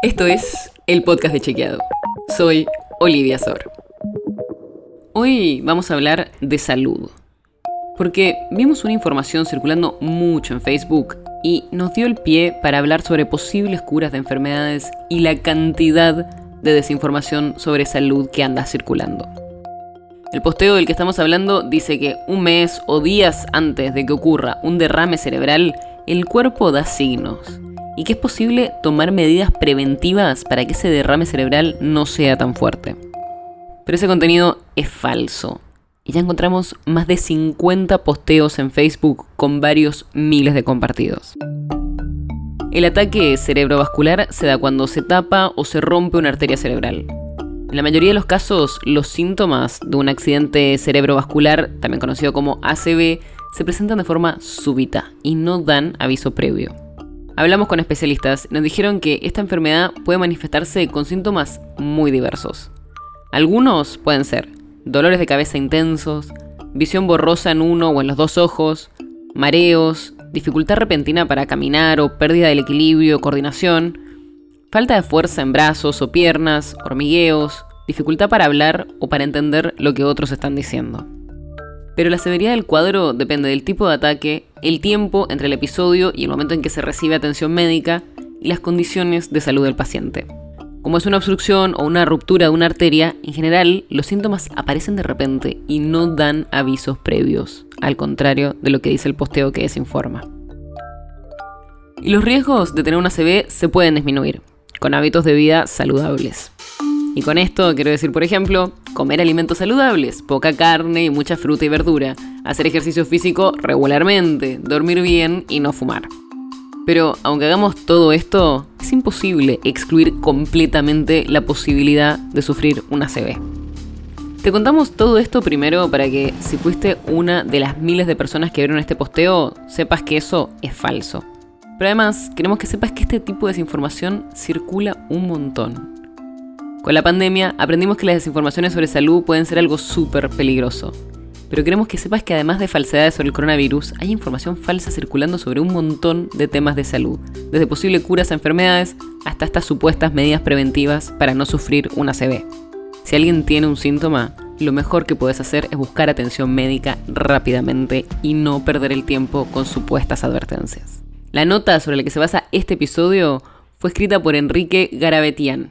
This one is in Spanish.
Esto es el podcast de Chequeado. Soy Olivia Sor. Hoy vamos a hablar de salud. Porque vimos una información circulando mucho en Facebook y nos dio el pie para hablar sobre posibles curas de enfermedades y la cantidad de desinformación sobre salud que anda circulando. El posteo del que estamos hablando dice que un mes o días antes de que ocurra un derrame cerebral, el cuerpo da signos y que es posible tomar medidas preventivas para que ese derrame cerebral no sea tan fuerte. Pero ese contenido es falso. Y ya encontramos más de 50 posteos en Facebook con varios miles de compartidos. El ataque cerebrovascular se da cuando se tapa o se rompe una arteria cerebral. En la mayoría de los casos, los síntomas de un accidente cerebrovascular, también conocido como ACV, se presentan de forma súbita y no dan aviso previo. Hablamos con especialistas nos dijeron que esta enfermedad puede manifestarse con síntomas muy diversos. Algunos pueden ser dolores de cabeza intensos, visión borrosa en uno o en los dos ojos, mareos, dificultad repentina para caminar o pérdida del equilibrio, coordinación, falta de fuerza en brazos o piernas, hormigueos, dificultad para hablar o para entender lo que otros están diciendo. Pero la severidad del cuadro depende del tipo de ataque, el tiempo entre el episodio y el momento en que se recibe atención médica y las condiciones de salud del paciente. Como es una obstrucción o una ruptura de una arteria, en general los síntomas aparecen de repente y no dan avisos previos, al contrario de lo que dice el posteo que desinforma. Y los riesgos de tener una CB se pueden disminuir, con hábitos de vida saludables. Y con esto quiero decir, por ejemplo, comer alimentos saludables, poca carne y mucha fruta y verdura, hacer ejercicio físico regularmente, dormir bien y no fumar. Pero aunque hagamos todo esto, es imposible excluir completamente la posibilidad de sufrir una CB. Te contamos todo esto primero para que si fuiste una de las miles de personas que vieron este posteo, sepas que eso es falso. Pero además, queremos que sepas que este tipo de desinformación circula un montón. Con la pandemia aprendimos que las desinformaciones sobre salud pueden ser algo súper peligroso. Pero queremos que sepas que además de falsedades sobre el coronavirus, hay información falsa circulando sobre un montón de temas de salud, desde posibles curas a enfermedades hasta estas supuestas medidas preventivas para no sufrir una CB. Si alguien tiene un síntoma, lo mejor que puedes hacer es buscar atención médica rápidamente y no perder el tiempo con supuestas advertencias. La nota sobre la que se basa este episodio fue escrita por Enrique Garabetian.